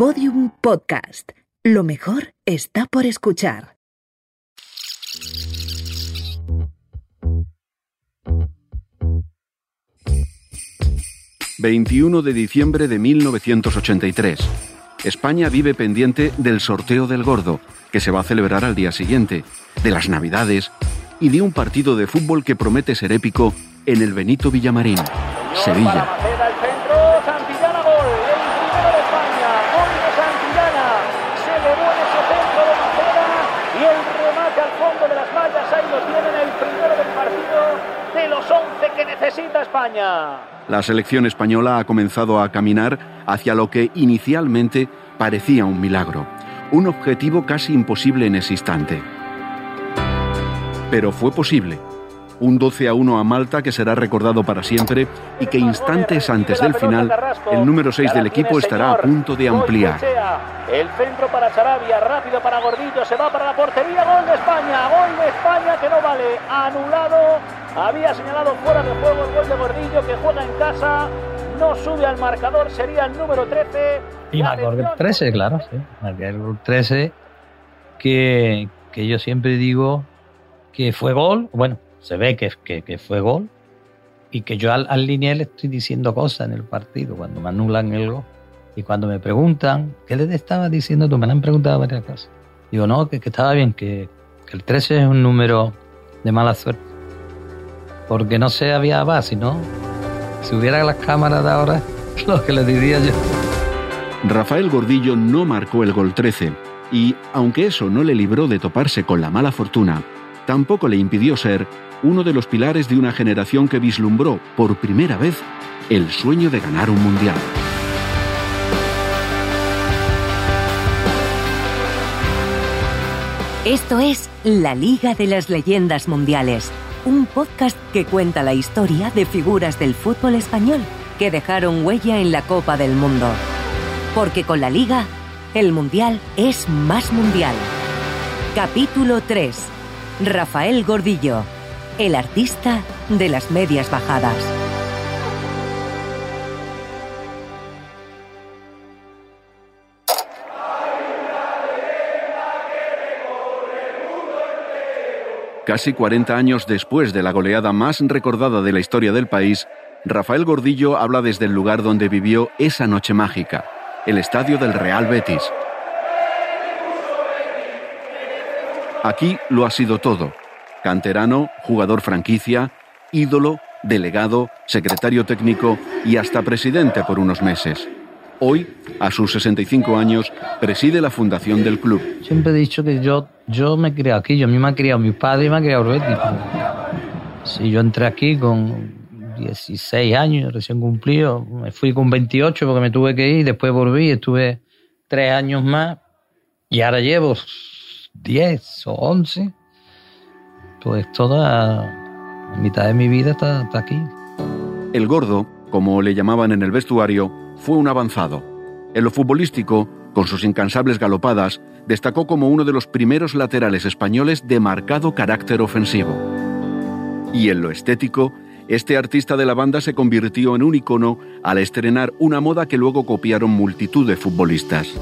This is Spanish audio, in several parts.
Podium Podcast. Lo mejor está por escuchar. ...21 de diciembre de 1983... España vive pendiente del sorteo del gordo, que se va a celebrar al día siguiente, de las Navidades y de un partido de fútbol que promete ser épico en el Benito Villamarín, Sevilla. La selección española ha comenzado a caminar hacia lo que inicialmente parecía un milagro, un objetivo casi imposible en ese instante. Pero fue posible un 12 a 1 a Malta que será recordado para siempre y que instantes antes del final el número 6 del equipo estará a punto de ampliar. El centro para Sarabia, rápido para Gordillo, se va para la portería, gol de España, gol de España que no vale, anulado, había señalado fuera de juego el gol de Gordillo que juega en casa, no sube al marcador, sería el número 13. Y marcó el 13, claro, sí, marcó el 13 que, que yo siempre digo que fue gol, bueno, se ve que, que, fue gol y que yo al, al le estoy diciendo cosas en el partido cuando me anulan el gol. Y cuando me preguntan, ¿qué le estaba diciendo tú? Me han preguntado varias cosas. Digo, no, que, estaba bien, que, el 13 es un número de mala suerte. Porque no se había más, sino si hubiera las cámaras de ahora, lo que le diría yo. Rafael Gordillo no marcó el gol 13 y, aunque eso no le libró de toparse con la mala fortuna, tampoco le impidió ser uno de los pilares de una generación que vislumbró por primera vez el sueño de ganar un mundial. Esto es La Liga de las Leyendas Mundiales, un podcast que cuenta la historia de figuras del fútbol español que dejaron huella en la Copa del Mundo. Porque con la Liga, el Mundial es más mundial. Capítulo 3. Rafael Gordillo, el artista de las medias bajadas. Casi 40 años después de la goleada más recordada de la historia del país, Rafael Gordillo habla desde el lugar donde vivió esa noche mágica, el estadio del Real Betis. Aquí lo ha sido todo, canterano, jugador franquicia, ídolo, delegado, secretario técnico y hasta presidente por unos meses. Hoy, a sus 65 años, preside la fundación del club. Siempre he dicho que yo, yo me crié aquí, yo a mí me ha criado mi padre y me ha criado Betis. Sí, yo entré aquí con 16 años, recién cumplido. Me fui con 28 porque me tuve que ir, después volví, estuve tres años más y ahora llevo 10 o 11 pues toda mitad de mi vida está, aquí. El gordo, como le llamaban en el vestuario, fue un avanzado. En lo futbolístico, con sus incansables galopadas, destacó como uno de los primeros laterales españoles de marcado carácter ofensivo. Y en lo estético, este artista de la banda se convirtió en un icono al estrenar una moda que luego copiaron multitud de futbolistas.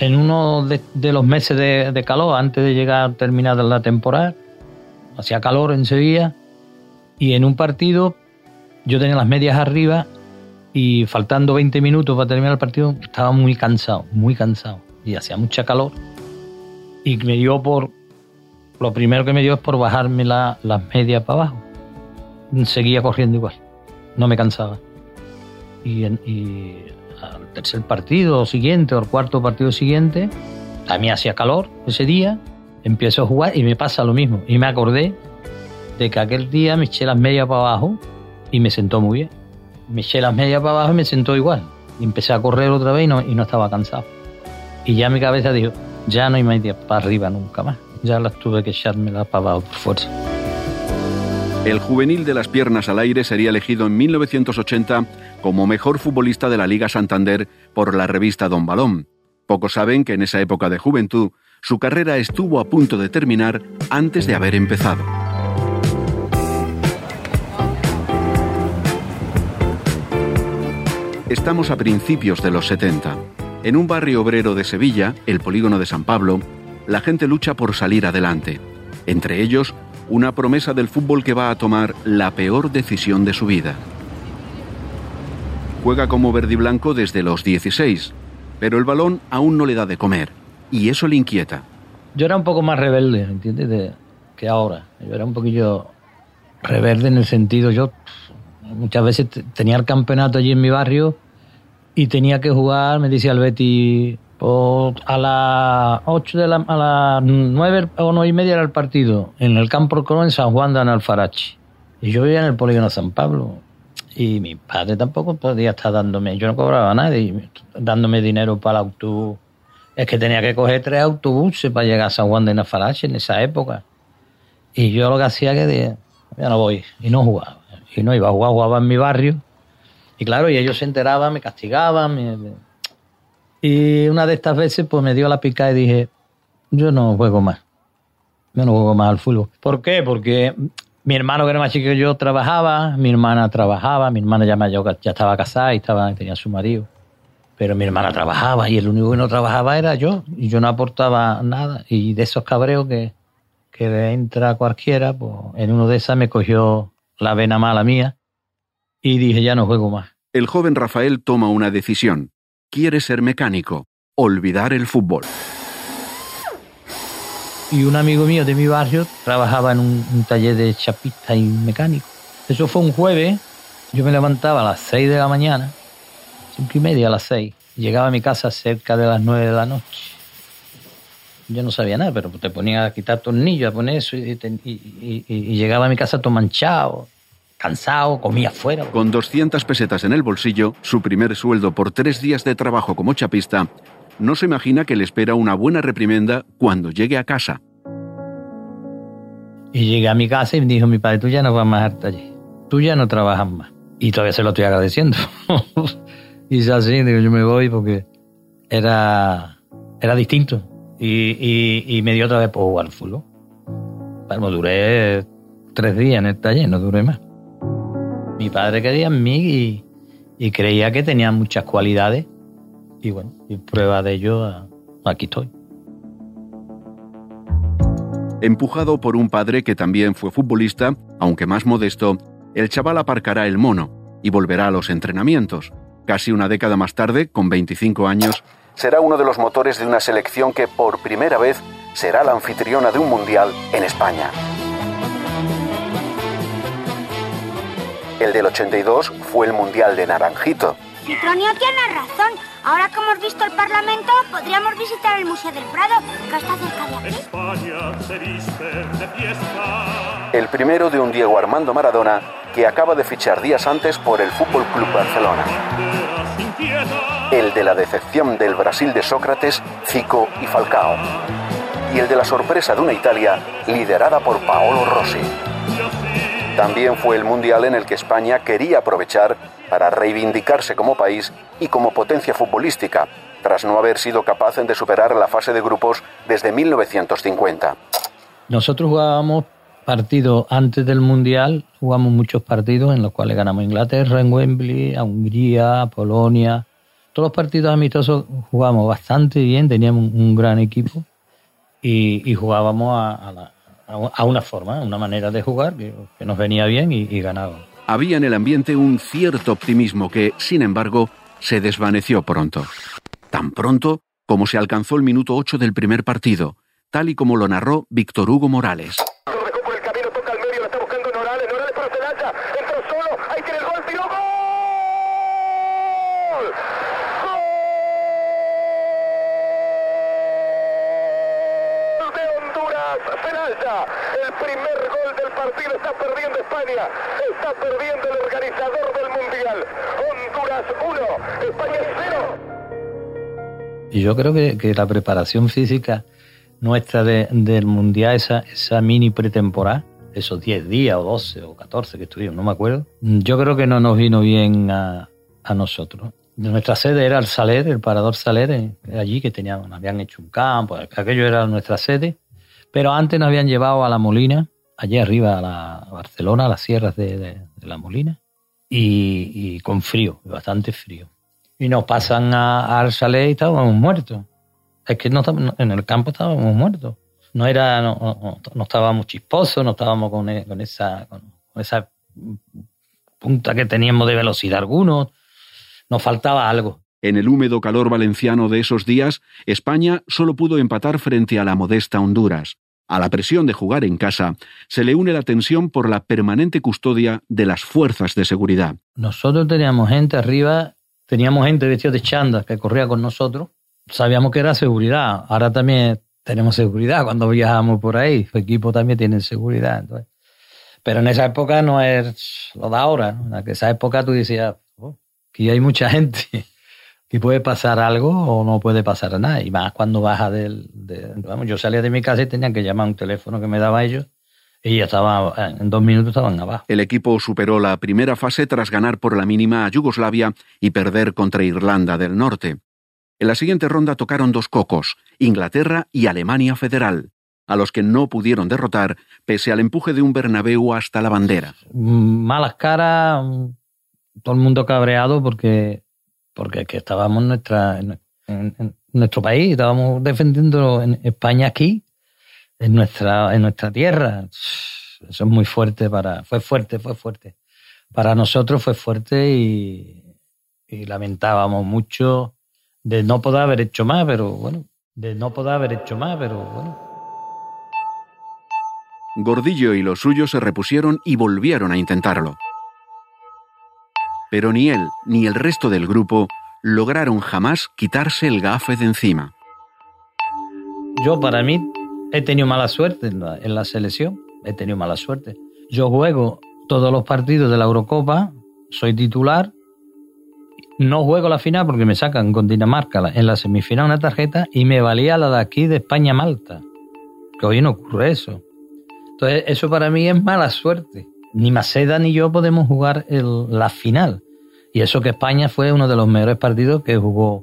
En uno de, los meses de, calor, antes de llegar a terminar la temporada, hacía calor en Sevilla y en un partido yo tenía las medias arriba y faltando 20 minutos para terminar el partido estaba muy cansado, muy cansado y hacía mucha calor y me dio por, lo primero que me dio es por bajarme las medias para abajo. Seguía corriendo igual, no me cansaba. Y, y al tercer partido siguiente o el cuarto partido siguiente, a mí hacía calor ese día empiezo a jugar y me pasa lo mismo. Y me acordé de que aquel día me eché las medias para abajo y me sentó muy bien. Me eché las medias para abajo y me sentó igual. Y empecé a correr otra vez y no, y no estaba cansado. Y ya mi cabeza dijo, ya no hay medias para arriba nunca más. Ya las tuve que echármelas para abajo por fuerza. El juvenil de las piernas al aire sería elegido en 1980 como mejor futbolista de la Liga Santander por la revista Don Balón. Pocos saben que en esa época de juventud su carrera estuvo a punto de terminar antes de haber empezado. Estamos a principios de los 70. En un barrio obrero de Sevilla, el polígono de San Pablo, la gente lucha por salir adelante. Entre ellos, una promesa del fútbol que va a tomar la peor decisión de su vida. Juega como verde y blanco desde los 16, pero el balón aún no le da de comer, y eso le inquieta. Yo era un poco más rebelde, ¿entiendes? De, que ahora. Yo era un poquillo rebelde en el sentido, yo muchas veces tenía el campeonato allí en mi barrio y tenía que jugar, me decía el Betty, a las 8 de la, a las 9 o 9 y media era el partido, en el campo Colón en San Juan de Analfarachi. Y yo vivía en el polígono San Pablo. Y mi padre tampoco podía estar dándome, yo no cobraba nada, dándome dinero para el autobús. Es que tenía que coger tres autobuses para llegar a San Juan de Analfarachi en esa época. Y yo lo que hacía que ya no voy, y no jugaba. Y no iba a jugar, jugaba en mi barrio. Y claro, y ellos se enteraban, me castigaban. Y una de estas veces pues me dio la pica y dije, yo no juego más. Yo no juego más al fútbol. ¿Por qué? Porque mi hermano que era más chico que yo trabajaba, mi hermana trabajaba, mi hermana ya, ya estaba casada y estaba, tenía su marido. Pero mi hermana trabajaba y el único que no trabajaba era yo. Y yo no aportaba nada. Y de esos cabreos que, que entra cualquiera, pues en uno de esas me cogió la vena mala mía y dije ya no juego más. El joven Rafael toma una decisión. Quiere ser mecánico, olvidar el fútbol. Y un amigo mío de mi barrio trabajaba en un, taller de chapista y mecánico. Eso fue un jueves. Yo me levantaba a las 6 de la mañana, cinco y media a las 6. Llegaba a mi casa cerca de las 9 de la noche yo no sabía nada, pero te ponía a quitar tornillos, a poner eso, y, llegaba a mi casa todo manchado, cansado, comía fuera. Con 200 pesetas en el bolsillo, su primer sueldo por tres días de trabajo como chapista, no se imagina que le espera una buena reprimenda cuando llegue a casa. Y llegué a mi casa y me dijo mi padre, tú ya no vas más al taller, tú ya no trabajas más. Y todavía se lo estoy agradeciendo. y es así, digo, yo me voy porque era, era distinto. Y, me dio otra vez por jugar al fútbol. Bueno, duré tres días en el taller, no duré más. Mi padre quería en mí y, creía que tenía muchas cualidades. Y bueno, y prueba de ello, aquí estoy. Empujado por un padre que también fue futbolista, aunque más modesto, el chaval aparcará el mono y volverá a los entrenamientos. Casi una década más tarde, con 25 años, será uno de los motores de una selección que por primera vez será la anfitriona de un mundial en España. El del 82 fue el Mundial de Naranjito. Citronio tiene razón. Ahora que hemos visto el Parlamento, podríamos visitar el Museo del Prado, que está cerca de aquí. España se viste de fiesta. El primero de un Diego Armando Maradona que acaba de fichar días antes por el Fútbol Club Barcelona el de la decepción del Brasil de Sócrates, Zico y Falcao, y el de la sorpresa de una Italia liderada por Paolo Rossi. También fue el mundial en el que España quería aprovechar para reivindicarse como país y como potencia futbolística, tras no haber sido capaz de superar la fase de grupos desde 1950. Nosotros jugábamos partidos antes del mundial, jugamos muchos partidos en los cuales ganamos a Inglaterra en Wembley, a Hungría, a Polonia, todos los partidos amistosos jugábamos bastante bien, teníamos un, gran equipo y, jugábamos a, una forma, una manera de jugar que, nos venía bien y, y ganábamos. Había en el ambiente un cierto optimismo que, sin embargo, se desvaneció pronto. Tan pronto como se alcanzó el minuto 8 del primer partido, tal y como lo narró Víctor Hugo Morales. El primer gol del partido está perdiendo España. Está perdiendo el organizador del Mundial. Honduras 1, España 0. Y yo creo que, la preparación física nuestra del Mundial, esa, esa mini pretemporada, esos 10 días o 12 o 14 que estuvimos, no me acuerdo, yo creo que no nos vino bien a, a nosotros. Nuestra sede era el Saler, el Parador Saler, eh, allí que teníamos, habían hecho un campo, aquello era nuestra sede pero antes nos habían llevado a la Molina, allí arriba a, la, Barcelona, a las sierras de, la Molina, y, con frío, bastante frío. y nos pasan a, al chalet y estábamos muertos. Es que no, en el campo estábamos muertos. No era, no, no, estábamos chisposos, no estábamos con, e, con esa, con, esa punta que teníamos de velocidad algunos. Nos faltaba algo. En el húmedo calor valenciano de esos días, España solo pudo empatar frente a la modesta Honduras. A la presión de jugar en casa se le une la tensión por la permanente custodia de las fuerzas de seguridad. Nosotros teníamos gente arriba, teníamos gente vestida de chanda que corría con nosotros. Sabíamos que era seguridad. Ahora también tenemos seguridad cuando viajamos por ahí. Su equipo también tiene seguridad. Pero en esa época no es lo de ahora. En esa época tú decías, oh, aquí hay mucha gente y puede pasar algo o no puede pasar nada. Y más cuando baja del... vamos, yo salía de mi casa y tenía que llamar a un teléfono que me daba ellos y ya estaba, en dos minutos estaban abajo. El equipo superó la primera fase tras ganar por la mínima a Yugoslavia y perder contra Irlanda del Norte. En la siguiente ronda tocaron dos cocos, Inglaterra y Alemania Federal, a los que no pudieron derrotar pese al empuje de un Bernabéu hasta la bandera. Malas caras, todo el mundo cabreado porque porque que estábamos en, nuestra, en, nuestro país, estábamos defendiendo en España aquí, en nuestra, en nuestra tierra. Eso es muy fuerte para, fue fuerte, fue fuerte. Para nosotros fue fuerte y, y lamentábamos mucho de no poder haber hecho más, pero bueno, de no poder haber hecho más, pero bueno. Gordillo y los suyos se repusieron y volvieron a intentarlo pero ni él ni el resto del grupo lograron jamás quitarse el gafe de encima. Yo para mí he tenido mala suerte en la, selección, he tenido mala suerte. Yo juego todos los partidos de la Eurocopa, soy titular, no juego la final porque me sacan con Dinamarca en la semifinal una tarjeta y me valía la de aquí de España-Malta, que hoy no ocurre eso. Entonces eso para mí es mala suerte ni Maceda ni yo podemos jugar la final. Y eso que España fue uno de los mejores partidos que jugó,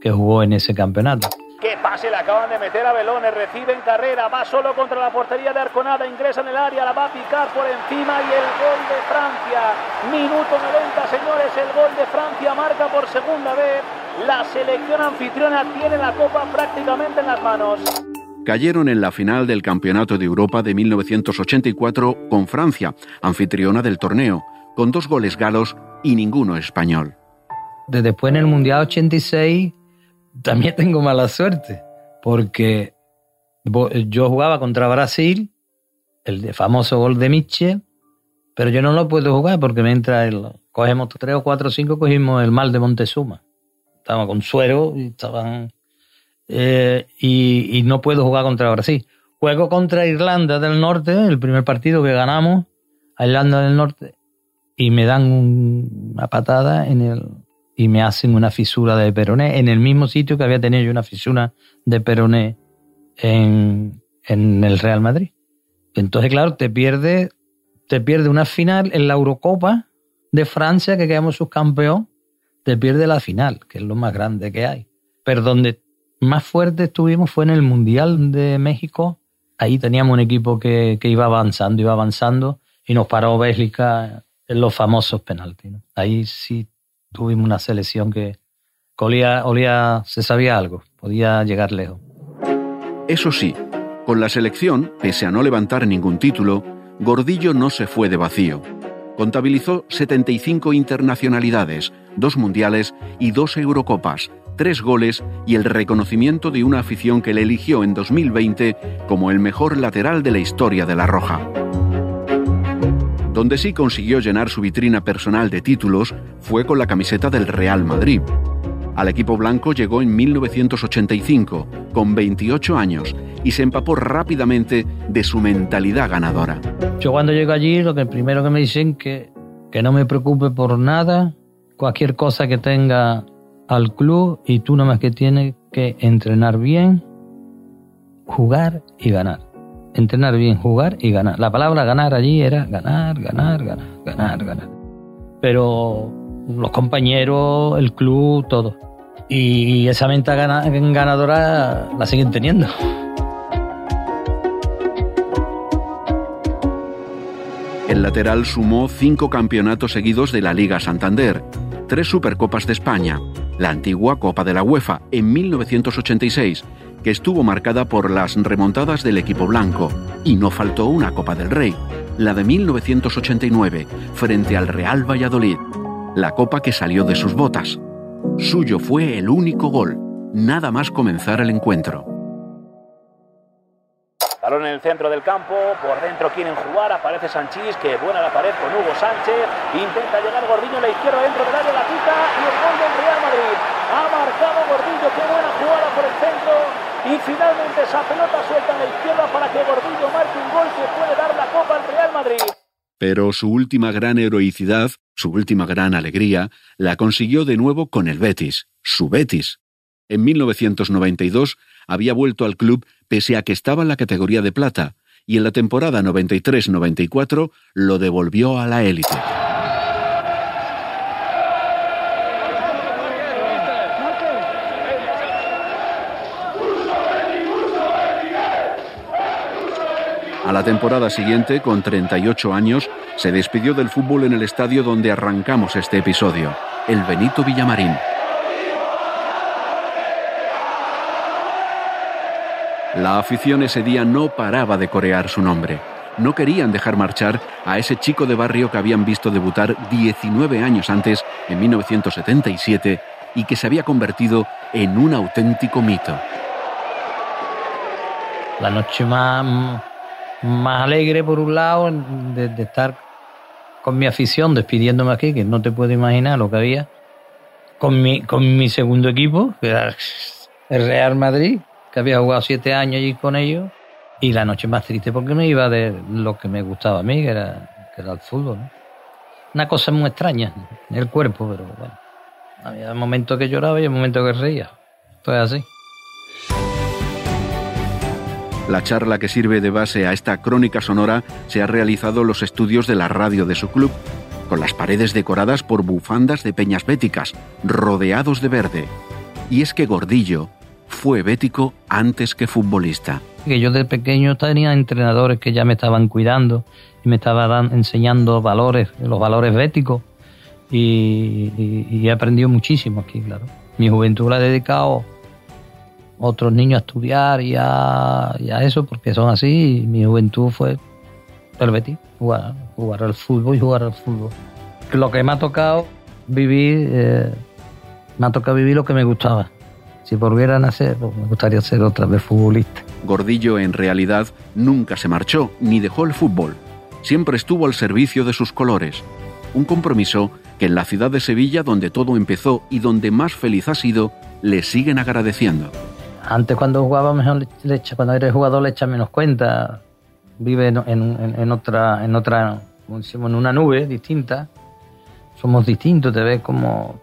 que jugó en ese campeonato. ¡Qué pase le acaban de meter a Belones! Recibe en carrera, va solo contra la portería de Arconada, ingresa en el área, la va a picar por encima y el gol de Francia. Minuto 90, señores, el gol de Francia marca por segunda vez. La selección anfitriona tiene la copa prácticamente en las manos cayeron en la final del Campeonato de Europa de 1984 con Francia, anfitriona del torneo, con dos goles galos y ninguno español. Después en el Mundial 86 también tengo mala suerte, porque yo jugaba contra Brasil, el famoso gol de Mitchell, pero yo no lo puedo jugar porque mientras el, cogemos tres o cuatro o cinco, cogimos el mal de Montezuma. Estábamos con suero y estaban eh, y, no puedo jugar contra Brasil. Juego contra Irlanda del Norte, el primer partido que ganamos, a Irlanda del Norte, y me dan una patada en el y me hacen una fisura de peroné en el mismo sitio que había tenido yo una fisura de peroné en, en el Real Madrid. Entonces, claro, te pierde, te pierde una final en la Eurocopa de Francia, que quedamos subcampeón, te pierde la final, que es lo más grande que hay. Pero donde más fuerte estuvimos fue en el Mundial de México. Ahí teníamos un equipo que, iba avanzando, iba avanzando y nos paró Bélgica en los famosos penaltis. Ahí sí tuvimos una selección que olía, olía, se sabía algo, podía llegar lejos. Eso sí, con la selección, pese a no levantar ningún título, Gordillo no se fue de vacío. Contabilizó 75 internacionalidades, dos mundiales y dos Eurocopas, tres goles y el reconocimiento de una afición que le eligió en 2020 como el mejor lateral de la historia de La Roja. Donde sí consiguió llenar su vitrina personal de títulos fue con la camiseta del Real Madrid. Al equipo blanco llegó en 1985, con 28 años, y se empapó rápidamente de su mentalidad ganadora. Yo cuando llego allí, lo que primero que me dicen que que no me preocupe por nada, cualquier cosa que tenga al club y tú nada más que tienes que entrenar bien, jugar y ganar. Entrenar bien, jugar y ganar. La palabra ganar allí era ganar, ganar, ganar, ganar, ganar. Pero los compañeros, el club, todo. Y esa menta ganadora la siguen teniendo. El lateral sumó cinco campeonatos seguidos de la Liga Santander, tres Supercopas de España, la antigua Copa de la UEFA en 1986, que estuvo marcada por las remontadas del equipo blanco, y no faltó una Copa del Rey, la de 1989, frente al Real Valladolid, la copa que salió de sus botas. Suyo fue el único gol, nada más comenzar el encuentro. Balón en el centro del campo, por dentro quieren jugar, aparece Sanchís, que buena la pared con Hugo Sánchez, intenta llegar Gordillo a la izquierda dentro del área, la quita y el gol del Real Madrid. Ha marcado Gordillo, qué buena jugada por el centro y finalmente esa pelota suelta a la izquierda para que Gordillo marque un gol que puede dar la copa al Real Madrid. Pero su última gran heroicidad, su última gran alegría, la consiguió de nuevo con el Betis, su Betis. En 1992 había vuelto al club pese a que estaba en la categoría de plata, y en la temporada 93-94 lo devolvió a la élite. A la temporada siguiente, con 38 años, se despidió del fútbol en el estadio donde arrancamos este episodio, el Benito Villamarín. La afición ese día no paraba de corear su nombre. No querían dejar marchar a ese chico de barrio que habían visto debutar 19 años antes, en 1977, y que se había convertido en un auténtico mito. La noche más, más alegre, por un lado, de, de estar con mi afición despidiéndome aquí, que no te puedo imaginar lo que había, con mi, con mi segundo equipo, que era el Real Madrid, había jugado siete años allí con ellos, y la noche más triste porque me iba de lo que me gustaba a mí, que era, era el fútbol. ¿no? Una cosa muy extraña, el cuerpo, pero bueno. Había momentos que lloraba y momentos que reía. Esto es así. La charla que sirve de base a esta crónica sonora se ha realizado en los estudios de la radio de su club, con las paredes decoradas por bufandas de peñas béticas, rodeados de verde. Y es que Gordillo fue bético antes que futbolista. Que yo de pequeño tenía entrenadores que ya me estaban cuidando y me estaban enseñando valores, los valores béticos. Y, he aprendido muchísimo aquí, claro. Mi juventud la he dedicado a otros niños a estudiar y a, y a eso, porque son así. Y mi juventud fue el Betis, jugar, jugar al fútbol y jugar al fútbol. Lo que me ha tocado vivir, eh, me ha tocado vivir lo que me gustaba. Si volviera a nacer, pues me gustaría ser otra vez futbolista. Gordillo en realidad nunca se marchó ni dejó el fútbol. Siempre estuvo al servicio de sus colores. Un compromiso que en la ciudad de Sevilla, donde todo empezó y donde más feliz ha sido, le siguen agradeciendo. Antes cuando jugaba mejor le cuando eres jugador le echa menos cuenta. Vive en, en, en otra, en otra, como decimos, en una nube distinta. Somos distintos, te ves como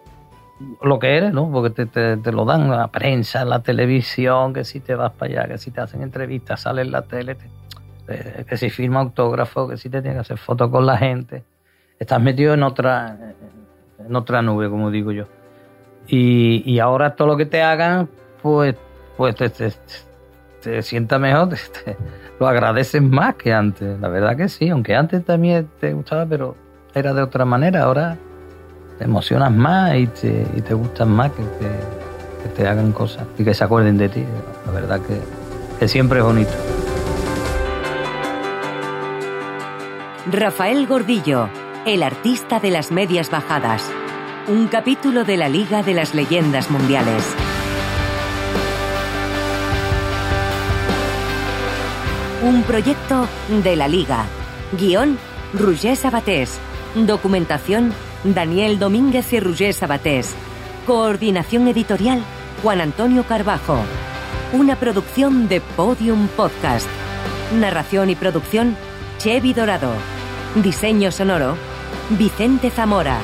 lo que eres, ¿no? Porque te, te, te, lo dan la prensa, la televisión, que si te vas para allá, que si te hacen entrevistas, sales en la tele, te, te, que si firma autógrafo, que si te tienes que hacer fotos con la gente. Estás metido en otra, en otra nube, como digo yo. Y, y ahora todo lo que te hagan, pues, pues te, te, sienta mejor, lo agradeces más que antes. La verdad que sí, aunque antes también te gustaba, pero era de otra manera. Ahora te emocionas más y te, y te gustan más que te, te, hagan cosas y que se acuerden de ti. La verdad que, que siempre es bonito. Rafael Gordillo, el artista de las medias bajadas. Un capítulo de la Liga de las Leyendas Mundiales. Un proyecto de la Liga. Guión, Roger Sabatés. Documentación, Daniel Domínguez y Roger Sabatés. Coordinación editorial, Juan Antonio Carbajo. Una producción de Podium Podcast. Narración y producción, Chevy Dorado. Diseño sonoro, Vicente Zamora.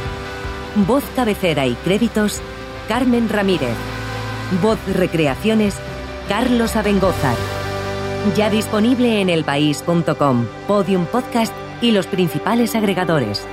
Voz cabecera y créditos, Carmen Ramírez. Voz recreaciones, Carlos Abengozar. Ya disponible en elpaís.com, Podium Podcast y los principales agregadores.